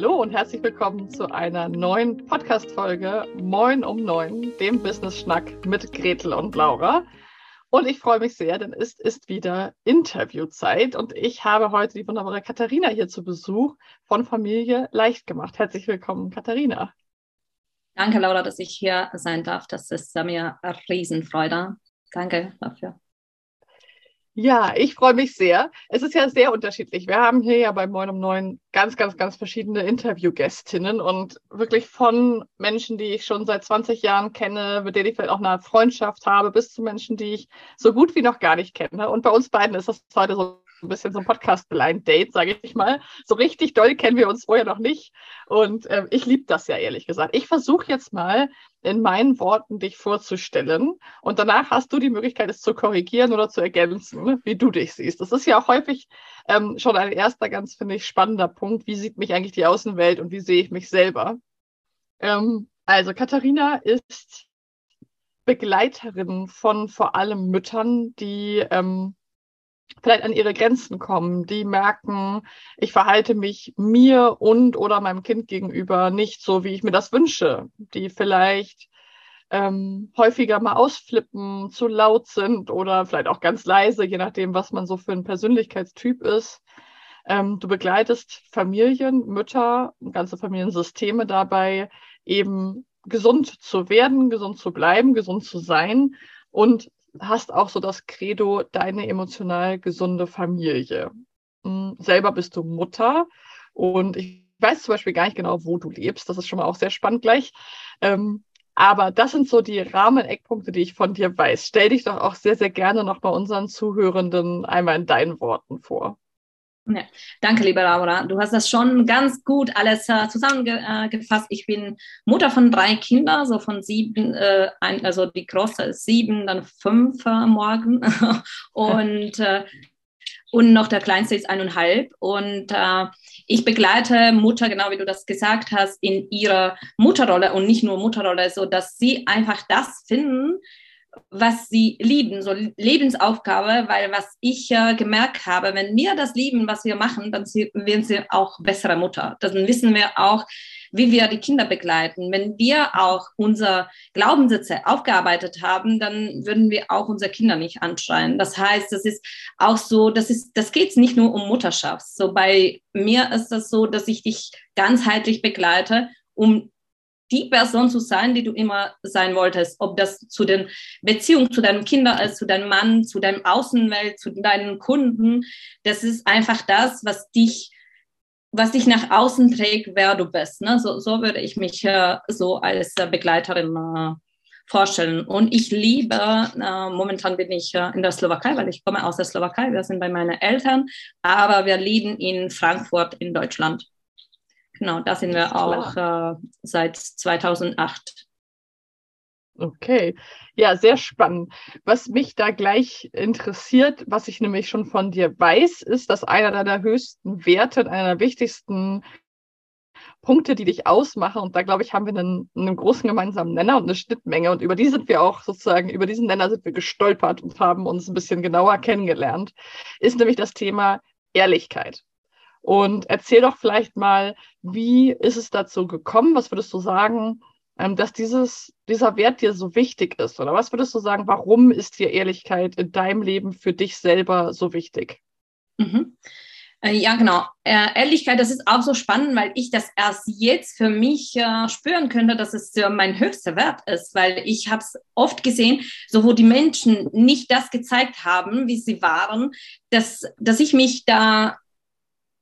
Hallo und herzlich willkommen zu einer neuen Podcast-Folge Moin um Neun, dem Business-Schnack mit Gretel und Laura. Und ich freue mich sehr, denn es ist wieder Interviewzeit und ich habe heute die wunderbare Katharina hier zu Besuch von Familie Leicht gemacht. Herzlich willkommen, Katharina. Danke, Laura, dass ich hier sein darf. Das ist mir eine Riesenfreude. Danke dafür. Ja, ich freue mich sehr. Es ist ja sehr unterschiedlich. Wir haben hier ja bei Moin um Neun ganz, ganz, ganz verschiedene Interviewgästinnen und wirklich von Menschen, die ich schon seit 20 Jahren kenne, mit denen ich vielleicht auch eine Freundschaft habe, bis zu Menschen, die ich so gut wie noch gar nicht kenne. Und bei uns beiden ist das heute so ein bisschen so ein Podcast-Blind-Date, sage ich mal. So richtig doll kennen wir uns vorher noch nicht. Und äh, ich liebe das ja ehrlich gesagt. Ich versuche jetzt mal in meinen Worten dich vorzustellen. Und danach hast du die Möglichkeit, es zu korrigieren oder zu ergänzen, wie du dich siehst. Das ist ja auch häufig ähm, schon ein erster ganz, finde ich, spannender Punkt. Wie sieht mich eigentlich die Außenwelt und wie sehe ich mich selber? Ähm, also Katharina ist Begleiterin von vor allem Müttern, die ähm, vielleicht an ihre Grenzen kommen, die merken, ich verhalte mich mir und oder meinem Kind gegenüber nicht so, wie ich mir das wünsche, die vielleicht ähm, häufiger mal ausflippen, zu laut sind oder vielleicht auch ganz leise, je nachdem, was man so für ein Persönlichkeitstyp ist. Ähm, du begleitest Familien, Mütter, ganze Familiensysteme dabei, eben gesund zu werden, gesund zu bleiben, gesund zu sein und hast auch so das Credo, deine emotional gesunde Familie. Hm, selber bist du Mutter und ich weiß zum Beispiel gar nicht genau, wo du lebst. Das ist schon mal auch sehr spannend gleich. Ähm, aber das sind so die Rahmeneckpunkte, die ich von dir weiß. Stell dich doch auch sehr, sehr gerne noch bei unseren Zuhörenden einmal in deinen Worten vor. Ja, danke, liebe Laura. Du hast das schon ganz gut alles äh, zusammengefasst. Ich bin Mutter von drei Kindern, so von sieben, äh, ein, also die große ist sieben, dann fünf äh, morgen und äh, und noch der kleinste ist eineinhalb. Und äh, ich begleite Mutter, genau wie du das gesagt hast, in ihrer Mutterrolle und nicht nur Mutterrolle, so dass sie einfach das finden, was sie lieben, so Lebensaufgabe, weil was ich äh, gemerkt habe, wenn wir das lieben, was wir machen, dann werden sie auch bessere Mutter. Dann wissen wir auch, wie wir die Kinder begleiten. Wenn wir auch unsere Glaubenssätze aufgearbeitet haben, dann würden wir auch unsere Kinder nicht anschreien. Das heißt, das ist auch so, das ist, das geht nicht nur um Mutterschaft. So bei mir ist das so, dass ich dich ganzheitlich begleite, um die Person zu sein, die du immer sein wolltest. Ob das zu den Beziehungen zu deinen Kindern ist, zu deinem Mann, zu deinem Außenwelt, zu deinen Kunden. Das ist einfach das, was dich, was dich nach außen trägt, wer du bist. Ne? So, so würde ich mich äh, so als äh, Begleiterin äh, vorstellen. Und ich liebe, äh, momentan bin ich äh, in der Slowakei, weil ich komme aus der Slowakei. Wir sind bei meinen Eltern, aber wir leben in Frankfurt in Deutschland. Genau, da sind wir auch äh, seit 2008. Okay, ja, sehr spannend. Was mich da gleich interessiert, was ich nämlich schon von dir weiß, ist, dass einer deiner höchsten Werte, einer der wichtigsten Punkte, die dich ausmachen, und da glaube ich, haben wir einen, einen großen gemeinsamen Nenner und eine Schnittmenge, und über die sind wir auch sozusagen, über diesen Nenner sind wir gestolpert und haben uns ein bisschen genauer kennengelernt, ist nämlich das Thema Ehrlichkeit. Und erzähl doch vielleicht mal, wie ist es dazu gekommen? Was würdest du sagen, ähm, dass dieses, dieser Wert dir so wichtig ist? Oder was würdest du sagen, warum ist dir Ehrlichkeit in deinem Leben für dich selber so wichtig? Mhm. Äh, ja, genau. Äh, Ehrlichkeit, das ist auch so spannend, weil ich das erst jetzt für mich äh, spüren könnte, dass es äh, mein höchster Wert ist, weil ich habe es oft gesehen, so wo die Menschen nicht das gezeigt haben, wie sie waren, dass, dass ich mich da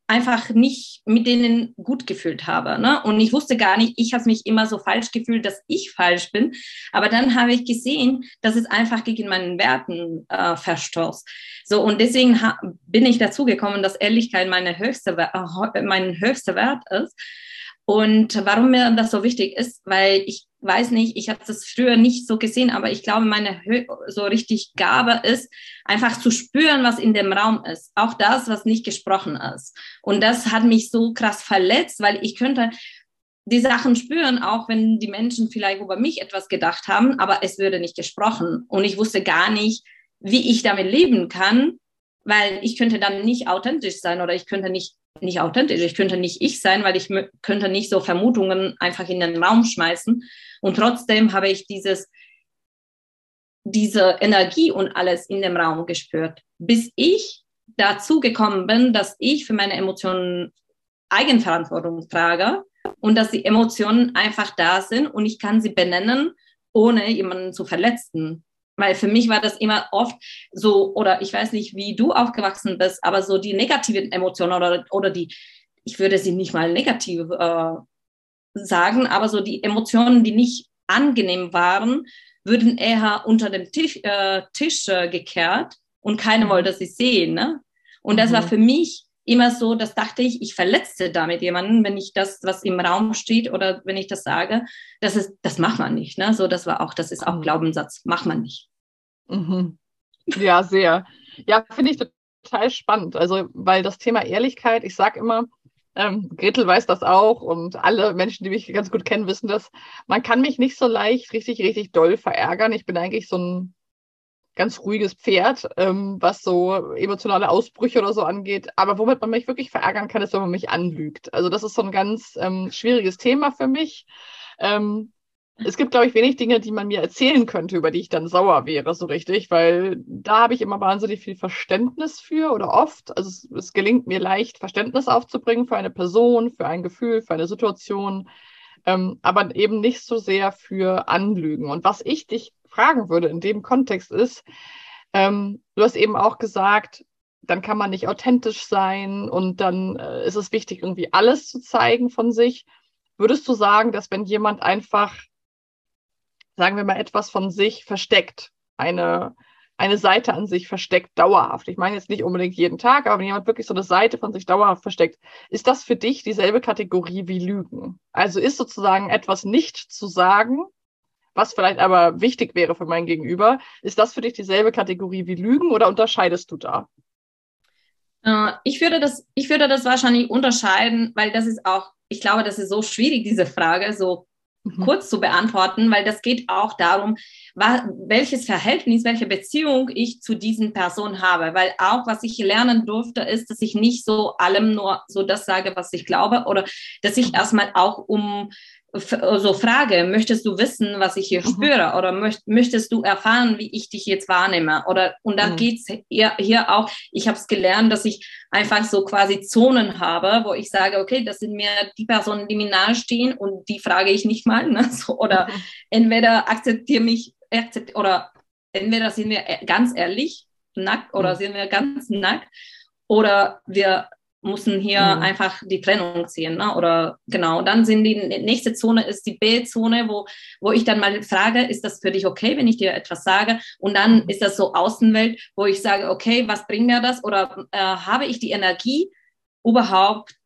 einfach nicht mit denen gut gefühlt habe. Ne? Und ich wusste gar nicht, ich habe mich immer so falsch gefühlt, dass ich falsch bin. Aber dann habe ich gesehen, dass es einfach gegen meinen Werten äh, verstoßt. So, und deswegen bin ich dazu gekommen, dass Ehrlichkeit meine höchste, äh, mein höchster Wert ist. Und warum mir das so wichtig ist, weil ich weiß nicht, ich habe das früher nicht so gesehen, aber ich glaube, meine so richtig Gabe ist, einfach zu spüren, was in dem Raum ist. Auch das, was nicht gesprochen ist. Und das hat mich so krass verletzt, weil ich könnte die Sachen spüren, auch wenn die Menschen vielleicht über mich etwas gedacht haben, aber es würde nicht gesprochen. Und ich wusste gar nicht, wie ich damit leben kann, weil ich könnte dann nicht authentisch sein oder ich könnte nicht nicht authentisch. Ich könnte nicht ich sein, weil ich könnte nicht so Vermutungen einfach in den Raum schmeißen. Und trotzdem habe ich dieses, diese Energie und alles in dem Raum gespürt, bis ich dazu gekommen bin, dass ich für meine Emotionen Eigenverantwortung trage und dass die Emotionen einfach da sind und ich kann sie benennen, ohne jemanden zu verletzen. Weil für mich war das immer oft so, oder ich weiß nicht, wie du aufgewachsen bist, aber so die negativen Emotionen oder, oder die, ich würde sie nicht mal negativ äh, sagen, aber so die Emotionen, die nicht angenehm waren, würden eher unter dem Tisch, äh, Tisch äh, gekehrt und keiner mhm. wollte sie sehen. Ne? Und das mhm. war für mich immer so, das dachte ich, ich verletze damit jemanden, wenn ich das, was im Raum steht oder wenn ich das sage, das ist, das macht man nicht. Ne? So, das war auch, das ist auch mhm. Glaubenssatz, macht man nicht. Mhm. Ja, sehr. Ja, finde ich total spannend. Also, weil das Thema Ehrlichkeit, ich sage immer, ähm, Gretel weiß das auch und alle Menschen, die mich ganz gut kennen, wissen das. Man kann mich nicht so leicht richtig, richtig doll verärgern. Ich bin eigentlich so ein ganz ruhiges Pferd, ähm, was so emotionale Ausbrüche oder so angeht. Aber womit man mich wirklich verärgern kann, ist, wenn man mich anlügt. Also das ist so ein ganz ähm, schwieriges Thema für mich. Ähm, es gibt, glaube ich, wenig Dinge, die man mir erzählen könnte, über die ich dann sauer wäre, so richtig, weil da habe ich immer wahnsinnig viel Verständnis für oder oft. Also es, es gelingt mir leicht, Verständnis aufzubringen für eine Person, für ein Gefühl, für eine Situation, ähm, aber eben nicht so sehr für Anlügen. Und was ich dich fragen würde in dem Kontext ist, ähm, du hast eben auch gesagt, dann kann man nicht authentisch sein und dann äh, ist es wichtig, irgendwie alles zu zeigen von sich. Würdest du sagen, dass wenn jemand einfach, sagen wir mal, etwas von sich versteckt, eine, eine Seite an sich versteckt, dauerhaft. Ich meine jetzt nicht unbedingt jeden Tag, aber wenn jemand wirklich so eine Seite von sich dauerhaft versteckt, ist das für dich dieselbe Kategorie wie Lügen? Also ist sozusagen etwas nicht zu sagen, was vielleicht aber wichtig wäre für mein Gegenüber. Ist das für dich dieselbe Kategorie wie Lügen oder unterscheidest du da? Äh, ich würde das, ich würde das wahrscheinlich unterscheiden, weil das ist auch, ich glaube, das ist so schwierig, diese Frage so mhm. kurz zu beantworten, weil das geht auch darum, welches Verhältnis, welche Beziehung ich zu diesen Personen habe. Weil auch, was ich lernen durfte, ist, dass ich nicht so allem nur so das sage, was ich glaube, oder dass ich mhm. erstmal auch um so frage, möchtest du wissen, was ich hier mhm. spüre oder möchtest du erfahren, wie ich dich jetzt wahrnehme? Oder und dann mhm. geht es hier, hier auch, ich habe es gelernt, dass ich einfach so quasi Zonen habe, wo ich sage, okay, das sind mir die Personen, die mir nahestehen und die frage ich nicht mal. Ne? So, oder mhm. entweder akzeptiere mich akzept, oder entweder sind wir e-, ganz ehrlich, nackt oder mhm. sind wir ganz nackt oder wir müssen hier mhm. einfach die Trennung ziehen. Ne? Oder genau, dann sind die nächste Zone ist die B-Zone, wo, wo ich dann mal frage, ist das für dich okay, wenn ich dir etwas sage? Und dann mhm. ist das so Außenwelt, wo ich sage, okay, was bringt mir das? Oder äh, habe ich die Energie, überhaupt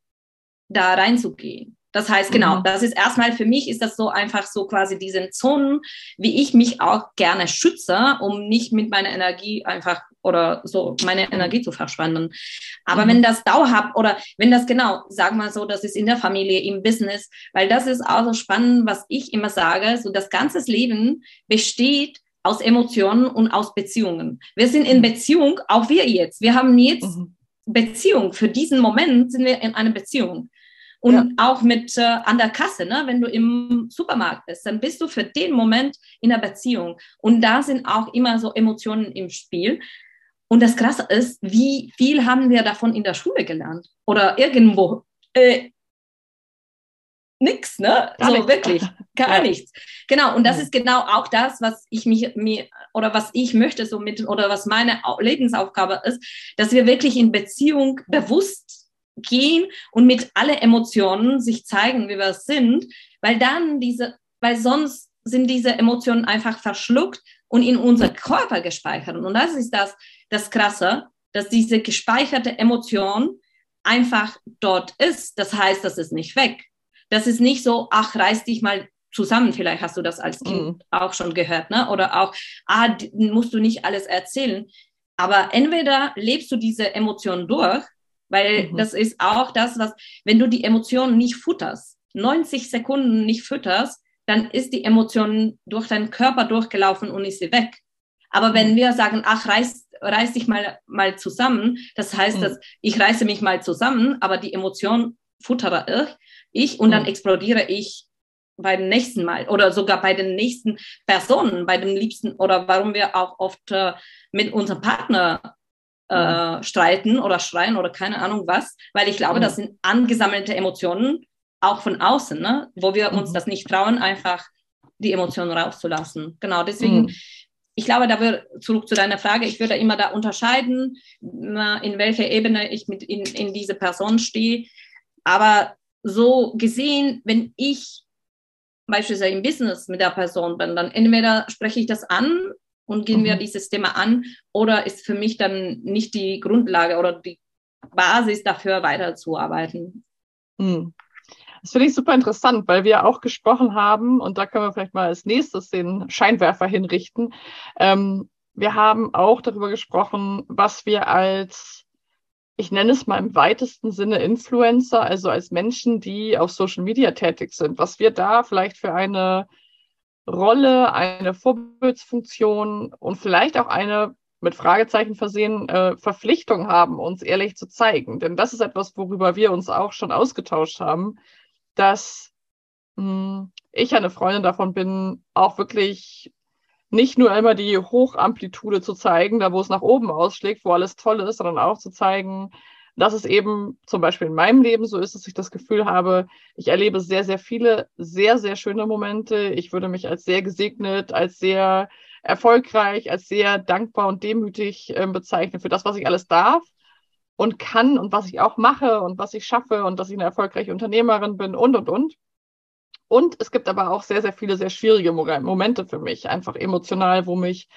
da reinzugehen? Das heißt, genau, mhm. das ist erstmal für mich ist das so einfach so quasi diesen Zonen, wie ich mich auch gerne schütze, um nicht mit meiner Energie einfach oder so meine Energie zu verschwenden. Aber mhm. wenn das dauerhaft oder wenn das genau, sag mal so, das ist in der Familie, im Business, weil das ist auch so spannend, was ich immer sage, so das ganze Leben besteht aus Emotionen und aus Beziehungen. Wir sind in mhm. Beziehung, auch wir jetzt. Wir haben jetzt mhm. Beziehung. Für diesen Moment sind wir in einer Beziehung. Und ja. auch mit äh, an der Kasse, ne? wenn du im Supermarkt bist, dann bist du für den Moment in der Beziehung. Und da sind auch immer so Emotionen im Spiel. Und das Krasse ist, wie viel haben wir davon in der Schule gelernt? Oder irgendwo? Äh, nix, ne? Gar so nichts. wirklich, gar ja. nichts. Genau, und das ja. ist genau auch das, was ich mich mir oder was ich möchte so mit oder was meine Lebensaufgabe ist, dass wir wirklich in Beziehung bewusst gehen und mit alle Emotionen sich zeigen, wie wir sind, weil dann diese, weil sonst sind diese Emotionen einfach verschluckt und in unser Körper gespeichert. Und das ist das, das Krasse, dass diese gespeicherte Emotion einfach dort ist. Das heißt, das ist nicht weg. Das ist nicht so, ach, reiß dich mal zusammen. Vielleicht hast du das als Kind mhm. auch schon gehört, ne? Oder auch, ah, musst du nicht alles erzählen. Aber entweder lebst du diese Emotion durch weil mhm. das ist auch das, was, wenn du die Emotionen nicht futterst, 90 Sekunden nicht fütterst, dann ist die Emotion durch deinen Körper durchgelaufen und ist sie weg. Aber wenn mhm. wir sagen, ach, reiß, reiß dich mal, mal zusammen, das heißt, mhm. dass ich reiße mich mal zusammen, aber die Emotion futtere ich, ich und dann mhm. explodiere ich beim nächsten Mal oder sogar bei den nächsten Personen, bei dem Liebsten oder warum wir auch oft äh, mit unserem Partner äh, mhm. streiten oder schreien oder keine Ahnung was, weil ich glaube, mhm. das sind angesammelte Emotionen, auch von außen, ne? wo wir uns mhm. das nicht trauen, einfach die Emotionen rauszulassen. Genau, deswegen, mhm. ich glaube, da wird zurück zu deiner Frage, ich würde immer da unterscheiden, in welcher Ebene ich mit in, in diese Person stehe. Aber so gesehen, wenn ich beispielsweise im Business mit der Person bin, dann entweder spreche ich das an und gehen mhm. wir dieses Thema an oder ist für mich dann nicht die Grundlage oder die Basis dafür weiterzuarbeiten. Mhm. Das finde ich super interessant, weil wir auch gesprochen haben, und da können wir vielleicht mal als nächstes den Scheinwerfer hinrichten. Ähm, wir haben auch darüber gesprochen, was wir als ich nenne es mal im weitesten Sinne Influencer, also als Menschen, die auf Social Media tätig sind, was wir da vielleicht für eine Rolle, eine Vorbildsfunktion und vielleicht auch eine mit Fragezeichen versehen äh, Verpflichtung haben, uns ehrlich zu zeigen. Denn das ist etwas, worüber wir uns auch schon ausgetauscht haben, dass mh, hm, ich eine Freundin davon bin, auch wirklich nicht nur immer die Hochamplitude zu zeigen, da wo es nach oben ausschlägt, wo alles toll ist, sondern auch zu zeigen, dass es eben zum Beispiel in meinem Leben so ist, dass ich das Gefühl habe, ich erlebe sehr, sehr viele sehr, sehr schöne Momente. Ich würde mich als sehr gesegnet, als sehr erfolgreich, als sehr dankbar und demütig äh, bezeichnen für das, was ich alles darf und kann und was ich auch mache und was ich schaffe und dass ich eine erfolgreiche Unternehmerin bin und, und, und. Und es gibt aber auch sehr, sehr viele sehr schwierige Momente für mich, einfach emotional, wo mich,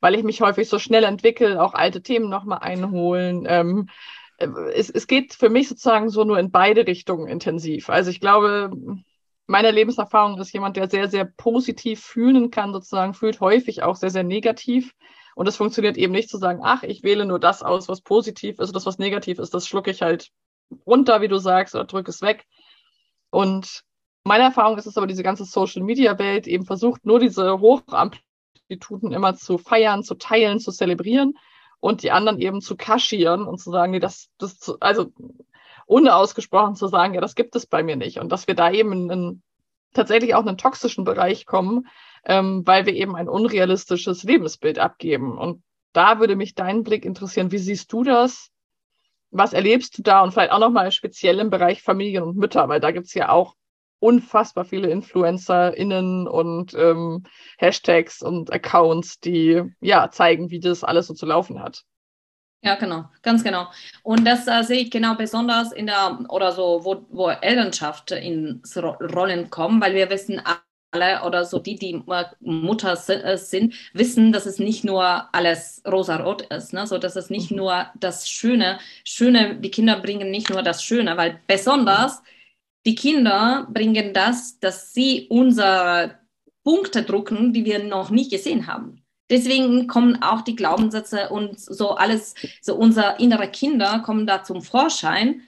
weil ich mich häufig so schnell entwickle, auch alte Themen nochmal einholen. Ähm, äh, es, es geht für mich sozusagen so nur in beide Richtungen intensiv. Also ich glaube, meine Lebenserfahrung ist jemand, der sehr, sehr positiv fühlen kann, sozusagen fühlt häufig auch sehr, sehr negativ. Und es funktioniert eben nicht zu sagen, ach, ich wähle nur das aus, was positiv ist, das, was negativ ist, das schlucke ich halt runter, wie du sagst, oder drücke es weg. Und meine Erfahrung ist es aber, diese ganze Social-Media-Welt eben versucht, nur diese Hochamplituden immer zu feiern, zu teilen, zu zelebrieren und die anderen eben zu kaschieren und zu sagen, nee, das, das, also unausgesprochen zu sagen, ja, das gibt es bei mir nicht. Und dass wir da eben in, in tatsächlich auch einen toxischen Bereich kommen, ähm, weil wir eben ein unrealistisches Lebensbild abgeben. Und da würde mich dein Blick interessieren. Wie siehst du das? Was erlebst du da? Und vielleicht auch nochmal speziell im Bereich Familien und Mütter, weil da gibt es ja auch unfassbar viele InfluencerInnen und ähm, Hashtags und Accounts, die ja zeigen, wie das alles so zu laufen hat. Ja, genau, ganz genau. Und das äh, sehe ich genau besonders in der, oder so, wo, wo Elternschaft ins Rollen kommen, weil wir wissen alle, oder so die, die Mutter äh, sind, wissen, dass es nicht nur alles rosa-rot ist, ne? so dass es nicht mhm. nur das Schöne, Schöne, die Kinder bringen nicht nur das Schöne, weil besonders die Kinder bringen das, dass sie unsere Punkte drucken, die wir noch nie gesehen haben. Deswegen kommen auch die Glaubenssätze und so alles, so unsere innere Kinder kommen da zum Vorschein,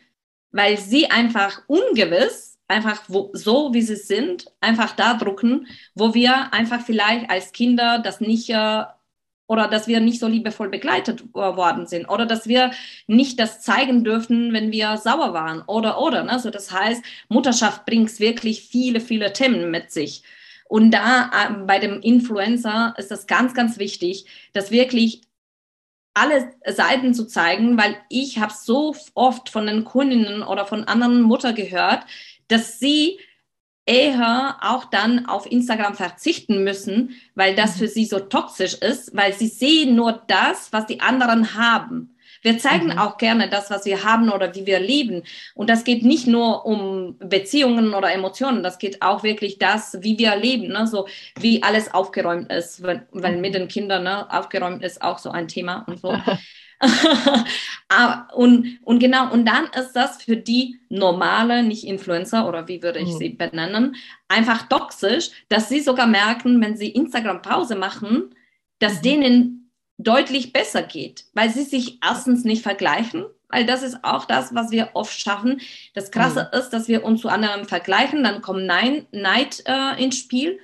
weil sie einfach ungewiss, einfach wo, so wie sie sind, einfach da drucken, wo wir einfach vielleicht als Kinder das nicht äh, oder dass wir nicht so liebevoll begleitet worden sind oder dass wir nicht das zeigen dürfen, wenn wir sauer waren oder oder. Ne? So, das heißt, Mutterschaft bringt wirklich viele, viele Themen mit sich. Und da äh, bei dem Influencer ist das ganz, ganz wichtig, dass wirklich alle Seiten zu zeigen, weil ich habe so oft von den Kundinnen oder von anderen Mutter gehört, dass sie eher auch dann auf Instagram verzichten müssen, weil das mhm. für sie so toxisch ist, weil sie sehen nur das, was die anderen haben. Wir zeigen mhm. auch gerne das, was wir haben oder wie wir leben. Und das geht nicht nur um Beziehungen oder Emotionen, das geht auch wirklich das, wie wir leben, ne? so wie alles aufgeräumt ist, weil, weil mit mhm. den Kindern ne, aufgeräumt ist auch so ein Thema und so. Ah, und, und genau, und dann ist das für die normale, nicht Influencer oder wie würde ich mhm. sie benennen, einfach toxisch, dass sie sogar merken, wenn sie Instagram Pause machen, dass mhm. denen deutlich besser geht, weil sie sich erstens nicht vergleichen, weil das ist auch das, was wir oft schaffen. Das Krasse mhm. ist, dass wir uns zu anderen vergleichen, dann kommt Nein, Neid äh, ins Spiel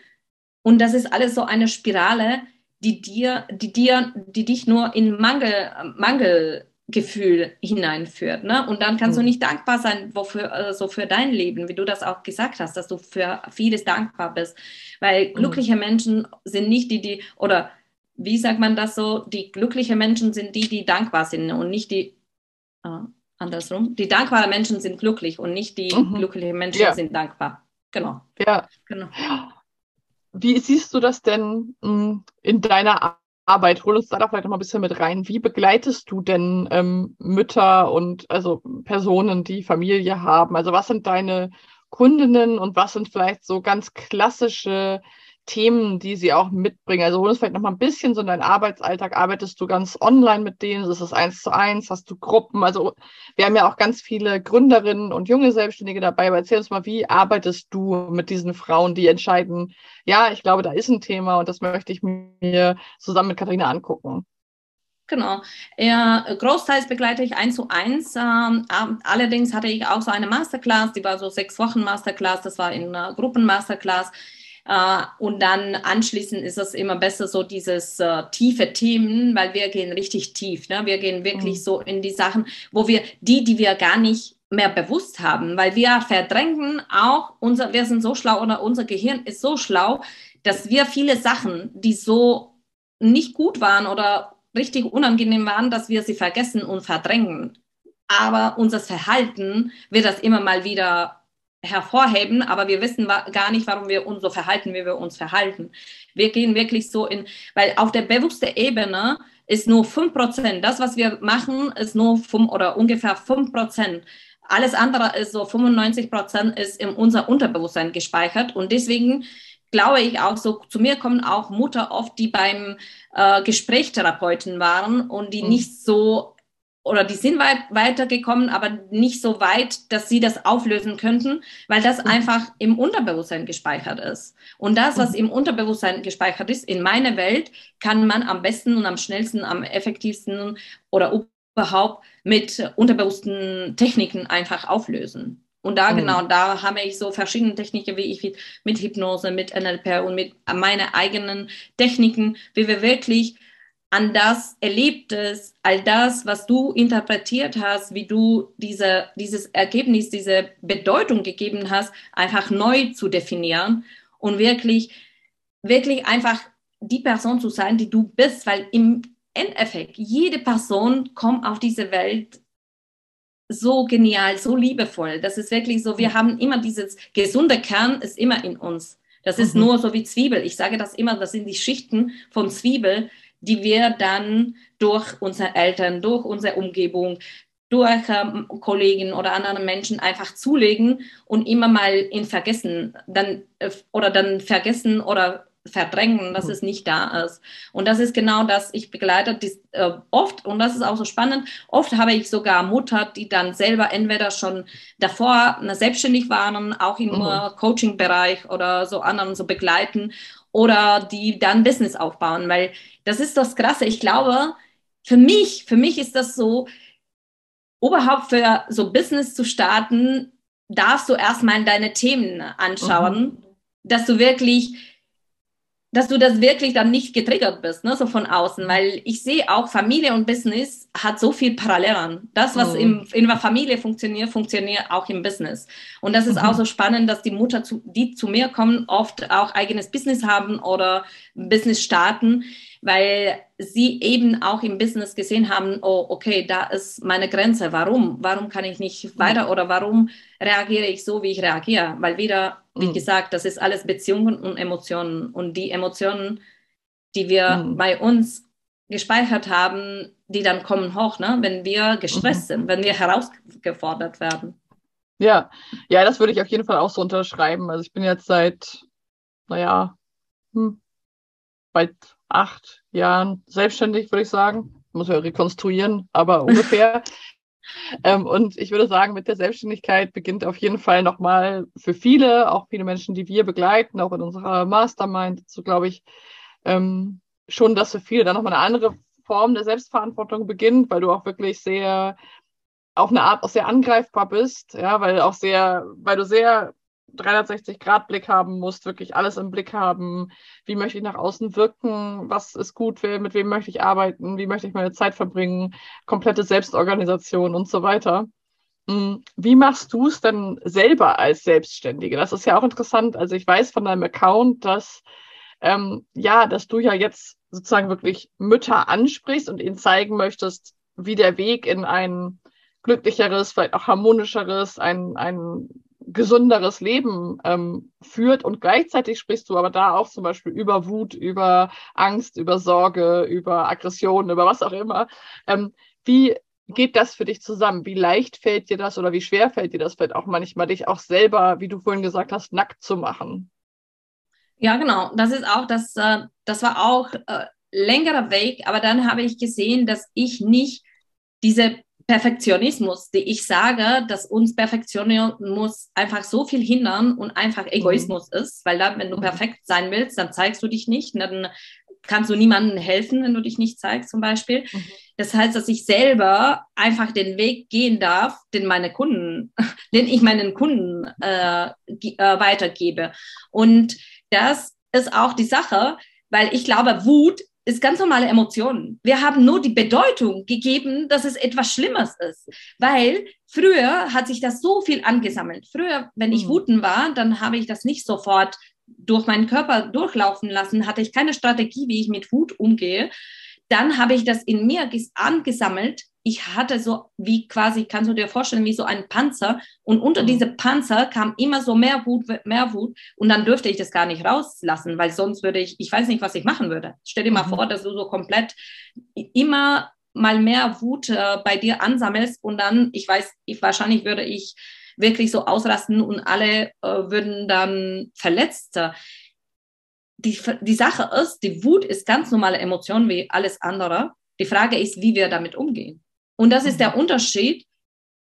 und das ist alles so eine Spirale, die dir, die dir, die dich nur in Mangel, Mangelgefühl hineinführt. Ne? Und dann kannst mhm. du nicht dankbar sein, wofür, also für dein Leben, wie du das auch gesagt hast, dass du für vieles dankbar bist. Weil mhm. glückliche Menschen sind nicht die, die, oder wie sagt man das so, die glücklichen Menschen sind die, die dankbar sind und nicht die, äh, andersrum, die dankbaren Menschen sind glücklich und nicht die mhm. glücklichen Menschen ja. sind dankbar. Genau. Ja. Genau. Wie siehst du das denn hm, in deiner Arbeit? Hol uns da doch vielleicht noch mal ein bisschen mit rein. Wie begleitest du denn ähm, Mütter und also Personen, die Familie haben? Also was sind deine Kundinnen und was sind vielleicht so ganz klassische Themen, die sie auch mitbringen? Also hol uns vielleicht noch mal ein bisschen so in deinen Arbeitsalltag. Arbeitest du ganz online mit denen? Ist es eins zu eins? Hast du Gruppen? Also wir haben ja auch ganz viele Gründerinnen und junge Selbstständige dabei. Aber erzähl uns mal, wie arbeitest du mit diesen Frauen, die entscheiden, ja, ich glaube, da ist ein Thema und das möchte ich mir zusammen mit Katharina angucken. Genau. Ja, großteils begleite ich eins zu eins. Ähm, allerdings hatte ich auch so eine Masterclass, die war so sechs Wochen Masterclass, das war in einer Gruppenmasterclass. Uh, und dann anschließend ist es immer besser, so dieses uh, tiefe Themen, weil wir gehen richtig tief. Ne? Wir gehen wirklich mhm. so in die Sachen, wo wir die, die wir gar nicht mehr bewusst haben, weil wir verdrängen auch unser, wir sind so schlau oder unser Gehirn ist so schlau, dass wir viele Sachen, die so nicht gut waren oder richtig unangenehm waren, dass wir sie vergessen und verdrängen. Aber unser Verhalten wird das immer mal wieder hervorheben, aber wir wissen gar nicht, warum wir uns so verhalten, wie wir uns verhalten. Wir gehen wirklich so in, weil auf der bewussten Ebene ist nur 5%. Das, was wir machen, ist nur 5 oder ungefähr 5%. Alles andere ist so 95% ist in unser Unterbewusstsein gespeichert und deswegen glaube ich auch so, zu mir kommen auch Mutter oft, die beim äh, Gesprächstherapeuten waren und die mhm. nicht so oder die sind weit, weitergekommen, aber nicht so weit, dass sie das auflösen könnten, weil das mhm. einfach im Unterbewusstsein gespeichert ist. Und das, was mhm. im Unterbewusstsein gespeichert ist, in meiner Welt, kann man am besten und am schnellsten, am effektivsten oder überhaupt mit unterbewussten Techniken einfach auflösen. Und da, mhm. genau, da habe ich so verschiedene Techniken, wie ich mit Hypnose, mit NLP und mit meinen eigenen Techniken, wie wir wirklich an das Erlebtes, all das, was du interpretiert hast, wie du diese, dieses Ergebnis, diese Bedeutung gegeben hast, einfach neu zu definieren und wirklich, wirklich einfach die Person zu sein, die du bist, weil im Endeffekt jede Person kommt auf diese Welt so genial, so liebevoll. Das ist wirklich so, wir haben immer dieses gesunde Kern ist immer in uns. Das ist mhm. nur so wie Zwiebel. Ich sage das immer, das sind die Schichten von Zwiebel, die wir dann durch unsere Eltern, durch unsere Umgebung, durch ähm, Kollegen oder andere Menschen einfach zulegen und immer mal in vergessen, dann äh, oder dann vergessen oder verdrängen, dass es nicht da ist. Und das ist genau das, ich begleite dies, äh, oft, und das ist auch so spannend, oft habe ich sogar Mutter, die dann selber entweder schon davor selbstständig waren, auch im mhm. Coaching-Bereich oder so anderen so begleiten oder die dann Business aufbauen, weil das ist das Krasse. Ich glaube, für mich, für mich ist das so, überhaupt für so Business zu starten, darfst du erstmal deine Themen anschauen, mhm. dass du wirklich dass du das wirklich dann nicht getriggert bist, ne, so von außen, weil ich sehe auch Familie und Business hat so viel Parallelen. Das, was mhm. im, in der Familie funktioniert, funktioniert auch im Business. Und das ist mhm. auch so spannend, dass die Mutter, zu, die zu mir kommen, oft auch eigenes Business haben oder Business starten, weil sie eben auch im Business gesehen haben, oh, okay, da ist meine Grenze. Warum? Warum kann ich nicht weiter oder warum reagiere ich so, wie ich reagiere? Weil wieder, wie mhm. gesagt, das ist alles Beziehungen und Emotionen. Und die Emotionen, die wir mhm. bei uns gespeichert haben, die dann kommen hoch, ne? wenn wir gestresst mhm. sind, wenn wir herausgefordert werden. Ja, ja, das würde ich auf jeden Fall auch so unterschreiben. Also ich bin jetzt seit, naja, hm, bald acht Jahren selbstständig, würde ich sagen. Muss ja rekonstruieren, aber ungefähr. Ähm, und ich würde sagen, mit der Selbstständigkeit beginnt auf jeden Fall nochmal für viele, auch viele Menschen, die wir begleiten, auch in unserer Mastermind, so glaube ich, ähm, schon, dass für viele dann nochmal eine andere Form der Selbstverantwortung beginnt, weil du auch wirklich sehr auf eine Art auch sehr angreifbar bist, ja, weil auch sehr, weil du sehr 360-Grad-Blick haben musst, wirklich alles im Blick haben. Wie möchte ich nach außen wirken? Was ist gut? Mit wem möchte ich arbeiten? Wie möchte ich meine Zeit verbringen? Komplette Selbstorganisation und so weiter. Hm, wie machst du es denn selber als Selbstständige? Das ist ja auch interessant. Also ich weiß von deinem Account, dass ähm, ja, dass du ja jetzt sozusagen wirklich Mütter ansprichst und ihnen zeigen möchtest, wie der Weg in ein glücklicheres, vielleicht auch harmonischeres, ein, ein gesunderes Leben ähm, führt. Und gleichzeitig sprichst du aber da auch zum Beispiel über Wut, über Angst, über Sorge, über Aggression, über was auch immer. Ähm, wie geht das für dich zusammen? Wie leicht fällt dir das oder wie schwer fällt dir das vielleicht auch manchmal, dich auch selber, wie du vorhin gesagt hast, nackt zu machen? Ja, genau. Das ist auch, das, äh, das war auch äh, längerer Weg, aber dann habe ich gesehen, dass ich nicht diese Perfektionismus, die ich sage, dass uns Perfektionismus einfach so viel hindern und einfach Egoismus mhm. ist, weil dann, wenn du mhm. perfekt sein willst, dann zeigst du dich nicht, dann kannst du niemandem helfen, wenn du dich nicht zeigst zum Beispiel. Mhm. Das heißt, dass ich selber einfach den Weg gehen darf, den meine Kunden, den ich meinen Kunden äh, äh, weitergebe. Und das ist auch die Sache, weil ich glaube, Wut ist ganz normale Emotionen. Wir haben nur die Bedeutung gegeben, dass es etwas Schlimmes ist, weil früher hat sich das so viel angesammelt. Früher, wenn ich mhm. wuten war, dann habe ich das nicht sofort durch meinen Körper durchlaufen lassen, hatte ich keine Strategie, wie ich mit Wut umgehe. Dann habe ich das in mir angesammelt ich hatte so wie quasi, kannst du dir vorstellen, wie so ein Panzer. Und unter mhm. diese Panzer kam immer so mehr Wut, mehr Wut. Und dann dürfte ich das gar nicht rauslassen, weil sonst würde ich, ich weiß nicht, was ich machen würde. Stell dir mal mhm. vor, dass du so komplett immer mal mehr Wut äh, bei dir ansammelst und dann, ich weiß, ich, wahrscheinlich würde ich wirklich so ausrasten und alle äh, würden dann verletzt. Die, die Sache ist, die Wut ist ganz normale Emotion wie alles andere. Die Frage ist, wie wir damit umgehen. Und das ist der mhm. Unterschied,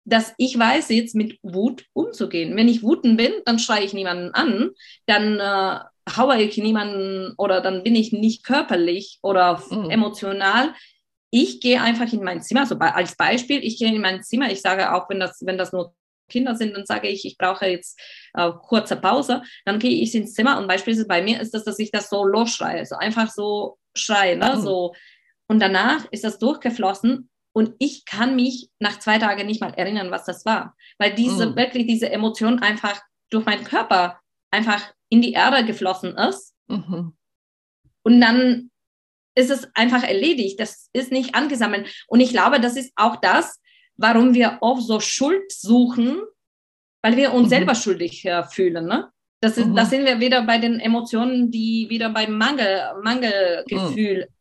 dass ich weiß jetzt mit Wut umzugehen. Wenn ich wütend bin, dann schreie ich niemanden an, dann äh, haue ich niemanden oder dann bin ich nicht körperlich oder mhm. emotional. Ich gehe einfach in mein Zimmer, so bei, als Beispiel, ich gehe in mein Zimmer, ich sage auch, wenn das, wenn das nur Kinder sind, dann sage ich, ich brauche jetzt äh, kurze Pause, dann gehe ich ins Zimmer und beispielsweise bei mir ist das, dass ich das so losschreie, so einfach so schreie, ne? Mhm. so und danach ist das durchgeflossen und ich kann mich nach zwei Tagen nicht mal erinnern, was das war, weil diese mhm. wirklich diese Emotion einfach durch meinen Körper einfach in die Erde geflossen ist. Mhm. Und dann ist es einfach erledigt. Das ist nicht angesammelt. Und ich glaube, das ist auch das, warum wir oft so Schuld suchen, weil wir uns mhm. selber schuldig äh, fühlen. Ne? Das, ist, mhm. das sind wir wieder bei den Emotionen, die wieder beim Mangel, Mangelgefühl mhm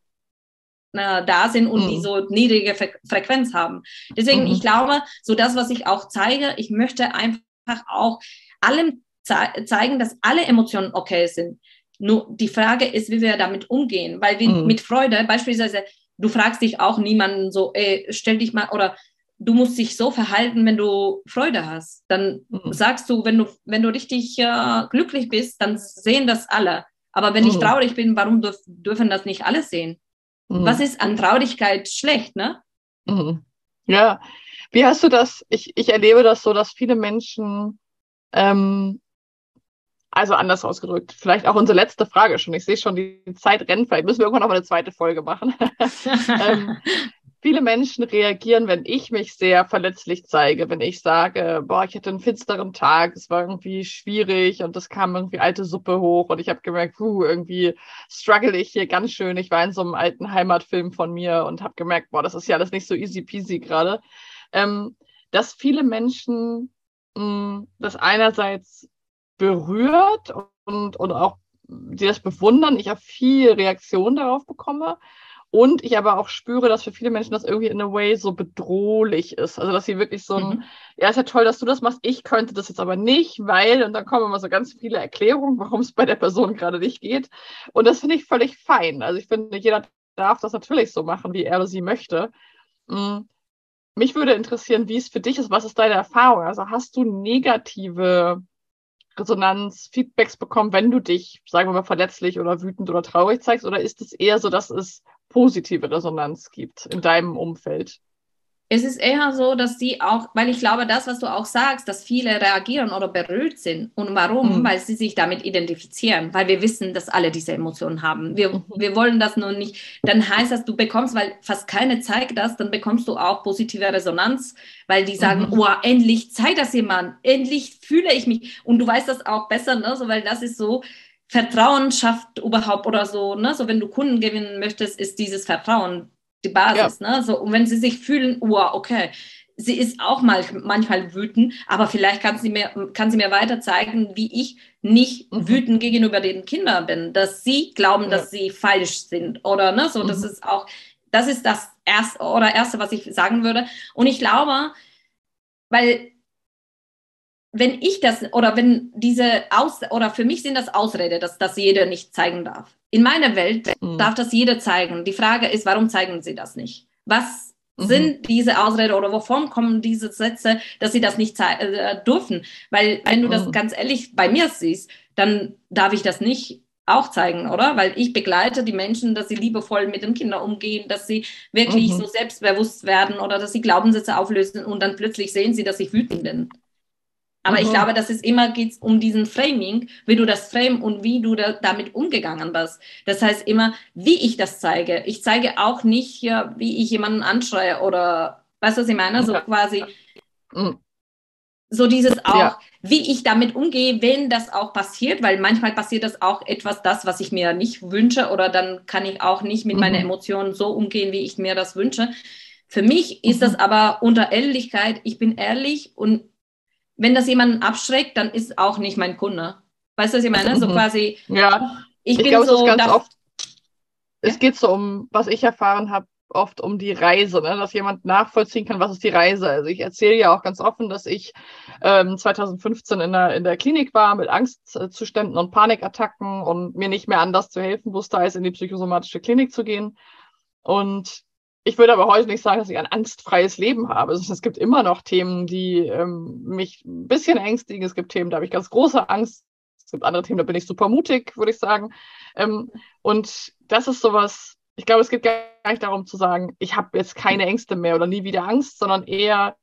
äh, da sind und mhm. die so niedrige Fre Frequenz haben. Deswegen, mhm. ich glaube, so das, was ich auch zeige, ich möchte einfach auch allem ze zeigen, dass alle Emotionen okay sind. Nur die Frage ist, wie wir damit umgehen, weil wir mhm. mit Freude beispielsweise, du fragst dich auch niemanden so, ey, stell dich mal oder du musst dich so verhalten, wenn du Freude hast. Dann mhm. sagst du, wenn du, wenn du richtig äh, glücklich bist, dann sehen das alle. Aber wenn ich mhm. traurig bin, warum dürf, dürfen das nicht alle sehen? Mhm. Was ist an Traurigkeit schlecht, ne? Mhm. Ja. Wie hast du das? Ich, ich erlebe das so, dass viele Menschen, ähm, also anders ausgedrückt, vielleicht auch unsere letzte Frage schon. Ich sehe schon, die Zeit rennt, vielleicht müssen wir irgendwann noch mal eine zweite Folge machen. ähm, viele Menschen reagieren, wenn ich mich sehr verletzlich zeige, wenn ich sage, boah, ich hatte einen finsteren Tag, es war irgendwie schwierig und es kam irgendwie alte Suppe hoch und ich habe gemerkt, puh, irgendwie struggle ich hier ganz schön. Ich war in so einem alten Heimatfilm von mir und habe gemerkt, boah, das ist ja alles nicht so easy peasy gerade. Ähm, dass viele Menschen mh, hm, das einerseits berührt und, und auch die das bewundern, ich auch viel Reaktion darauf bekomme und ich aber auch spüre, dass für viele Menschen das irgendwie in a way so bedrohlich ist. Also, dass sie wirklich so ein, mhm. ja, ist ja toll, dass du das machst. Ich könnte das jetzt aber nicht, weil, und dann kommen immer so ganz viele Erklärungen, warum es bei der Person gerade nicht geht. Und das finde ich völlig fein. Also, ich finde, jeder darf das natürlich so machen, wie er oder sie möchte. Mhm. Mich würde interessieren, wie es für dich ist. Was ist deine Erfahrung? Also, hast du negative Resonanz, Feedbacks bekommen, wenn du dich, sagen wir mal, verletzlich oder wütend oder traurig zeigst? Oder ist es eher so, dass es positive Resonanz gibt in deinem Umfeld? Es ist eher so, dass sie auch, weil ich glaube, das, was du auch sagst, dass viele reagieren oder berührt sind. Und warum? Mhm. Weil sie sich damit identifizieren, weil wir wissen, dass alle diese Emotionen haben. Wir, mhm. wir wollen das nur nicht. Dann heißt das, du bekommst, weil fast keine zeigt das, dann bekommst du auch positive Resonanz, weil die sagen, mhm. oh, endlich zeigt das jemand, endlich fühle ich mich. Und du weißt das auch besser, ne? so, weil das ist so, Vertrauen schafft überhaupt oder so, ne? so wenn du Kunden gewinnen möchtest, ist dieses Vertrauen die Basis. Ja. Ne? So, und wenn sie sich fühlen, oh, okay, sie ist auch mal, manchmal wütend, aber vielleicht kann sie mir, kann sie mir weiter zeigen, wie ich nicht mhm. wütend gegenüber den Kindern bin, dass sie glauben, ja. dass sie falsch sind oder ne, so, mhm. das ist auch, das ist das erste oder erste, was ich sagen würde. Und ich glaube, weil wenn ich das oder wenn diese Aus oder für mich sind das Ausrede, dass das jeder nicht zeigen darf. In meiner Welt mhm. darf das jeder zeigen. Die Frage ist, warum zeigen sie das nicht? Was mhm. sind diese Ausrede oder wovon kommen diese Sätze, dass sie das nicht äh, dürfen? Weil wenn du das mhm. ganz ehrlich bei mir siehst, dann darf ich das nicht auch zeigen, oder? Weil ich begleite die Menschen, dass sie liebevoll mit den Kindern umgehen, dass sie wirklich mhm. so selbstbewusst werden oder dass sie Glaubenssätze auflösen und dann plötzlich sehen sie, dass ich wütend bin. Aber mhm. ich glaube, dass es immer geht um diesen Framing, wie du das frame und wie du da, damit umgegangen bist. Das heißt immer, wie ich das zeige. Ich zeige auch nicht, ja, wie ich jemanden anschreie oder, weißt du, was ich meine? So quasi, mhm. so dieses auch, ja. wie ich damit umgehe, wenn das auch passiert, weil manchmal passiert das auch etwas, das, was ich mir nicht wünsche oder dann kann ich auch nicht mit mhm. meinen Emotionen so umgehen, wie ich mir das wünsche. Für mich ist das mhm. aber unter Ehrlichkeit, ich bin ehrlich und wenn das jemanden abschreckt, dann ist auch nicht mein Kunde. Weißt du, was ich meine? So mhm. quasi. Ja. Ich, ich bin glaube, so. Es, ganz oft, es geht so um, was ich erfahren habe, oft um die Reise, ne? dass jemand nachvollziehen kann, was ist die Reise. Also ich erzähle ja auch ganz offen, dass ich ähm, 2015 in der, in der Klinik war mit Angstzuständen und Panikattacken und mir nicht mehr anders zu helfen wusste, als in die psychosomatische Klinik zu gehen. Und ich würde aber heute nicht sagen, dass ich ein angstfreies Leben habe. Also es gibt immer noch Themen, die ähm, mich ein bisschen ängstigen. Es gibt Themen, da habe ich ganz große Angst. Es gibt andere Themen, da bin ich super mutig, würde ich sagen. Ähm, und das ist sowas, ich glaube, es geht gar nicht darum zu sagen, ich habe jetzt keine Ängste mehr oder nie wieder Angst, sondern eher,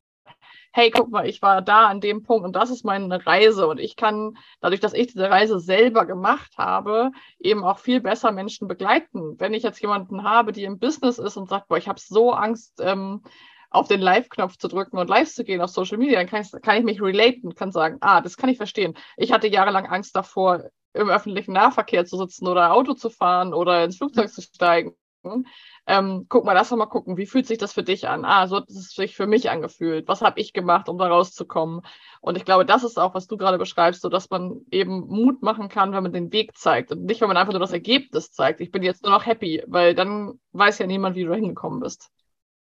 hey, guck mal, ich war da an dem Punkt und das ist meine Reise und ich kann, dadurch, dass ich diese Reise selber gemacht habe, eben auch viel besser Menschen begleiten. Wenn ich jetzt jemanden habe, die im Business ist und sagt, boah, ich habe so Angst, ähm, auf den Live-Knopf zu drücken und live zu gehen auf Social Media, dann kann ich, kann ich mich relaten, kann sagen, ah, das kann ich verstehen. Ich hatte jahrelang Angst davor, im öffentlichen Nahverkehr zu sitzen oder Auto zu fahren oder ins Flugzeug zu steigen ähm, guck mal, lass doch mal gucken, wie fühlt sich das für dich an? Ah, so hat es sich für mich angefühlt. Was habe ich gemacht, um da rauszukommen? Und ich glaube, das ist auch, was du gerade beschreibst, so dass man eben Mut machen kann, wenn man den Weg zeigt und nicht, wenn man einfach nur das Ergebnis zeigt. Ich bin jetzt nur noch happy, weil dann weiß ja niemand, wie du hingekommen bist.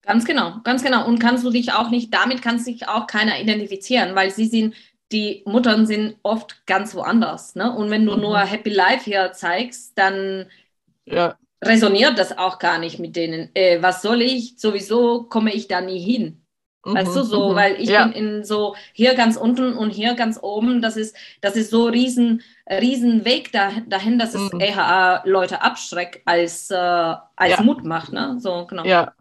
Ganz genau, ganz genau. Und kannst du dich auch nicht, damit kannst sich auch keiner identifizieren, weil sie sind, die Muttern sind oft ganz woanders. Ne? Und wenn du mhm. nur Happy Life hier zeigst, dann ja resoniert das auch gar nicht mit denen. Äh, was soll ich? Sowieso komme ich da nie hin. Mhm, weißt du, so, mhm. weil ich ja. bin in so hier ganz unten und hier ganz oben. Das ist, das ist so riesen, riesen Weg da, dahin, dass es mhm. eher Leute abschreckt als, äh, als ja. Mut macht. Ne? So, genau. Ja.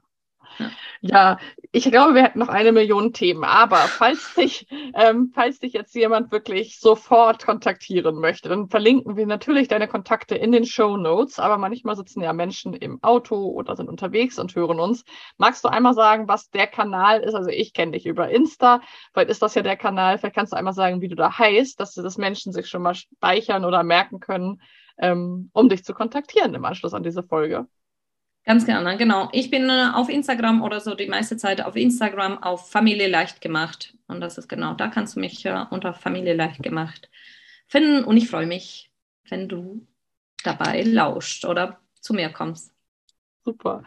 Ja. Ich glaube, wir hätten noch eine Million Themen. Aber falls dich, ähm, falls dich jetzt jemand wirklich sofort kontaktieren möchte, dann verlinken wir natürlich deine Kontakte in den Show Notes. Aber manchmal sitzen ja Menschen im Auto oder sind unterwegs und hören uns. Magst du einmal sagen, was der Kanal ist? Also ich kenne dich über Insta. Vielleicht ist das ja der Kanal. Vielleicht kannst du einmal sagen, wie du da heißt, dass das Menschen sich schon mal speichern oder merken können, ähm, um dich zu kontaktieren im Anschluss an diese Folge. Ganz gerne, genau. Ich bin äh, auf Instagram oder so die meiste Zeit auf Instagram auf Familie leicht gemacht. Und das ist genau, da kannst du mich äh, unter Familie leicht gemacht finden. Und ich freue mich, wenn du dabei lauscht oder zu mir kommst. Super.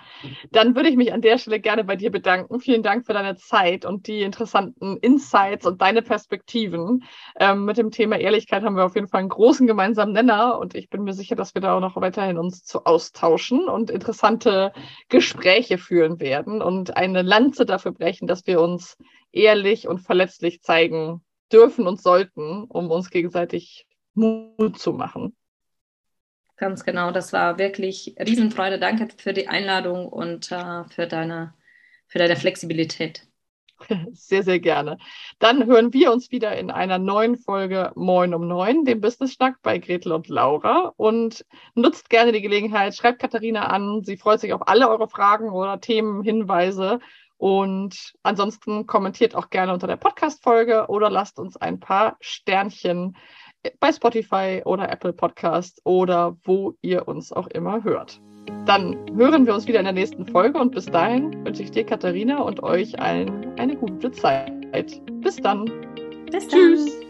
Dann würde ich mich an der Stelle gerne bei dir bedanken. Vielen Dank für deine Zeit und die interessanten Insights und deine Perspektiven. Ähm, mit dem Thema Ehrlichkeit haben wir auf jeden Fall einen großen gemeinsamen Nenner und ich bin mir sicher, dass wir da auch noch weiterhin uns zu austauschen und interessante Gespräche führen werden und eine Lanze dafür brechen, dass wir uns ehrlich und verletzlich zeigen dürfen und sollten, um uns gegenseitig Mut zu machen. Ganz genau, das war wirklich Riesenfreude. Danke für die Einladung und äh, für deine für deine Flexibilität. Sehr, sehr gerne. Dann hören wir uns wieder in einer neuen Folge Moin um Neun, dem Business Schnack bei Gretel und Laura. Und nutzt gerne die Gelegenheit, schreibt Katharina an. Sie freut sich auf alle eure Fragen oder Themen, Hinweise. Und ansonsten kommentiert auch gerne unter der Podcast-Folge oder lasst uns ein paar Sternchen bei Spotify oder Apple Podcast oder wo ihr uns auch immer hört. Dann hören wir uns wieder in der nächsten Folge und bis dahin wünsche ich dir, Katharina, und euch allen eine gute Zeit. Bis dann. Bis dann. Tschüss.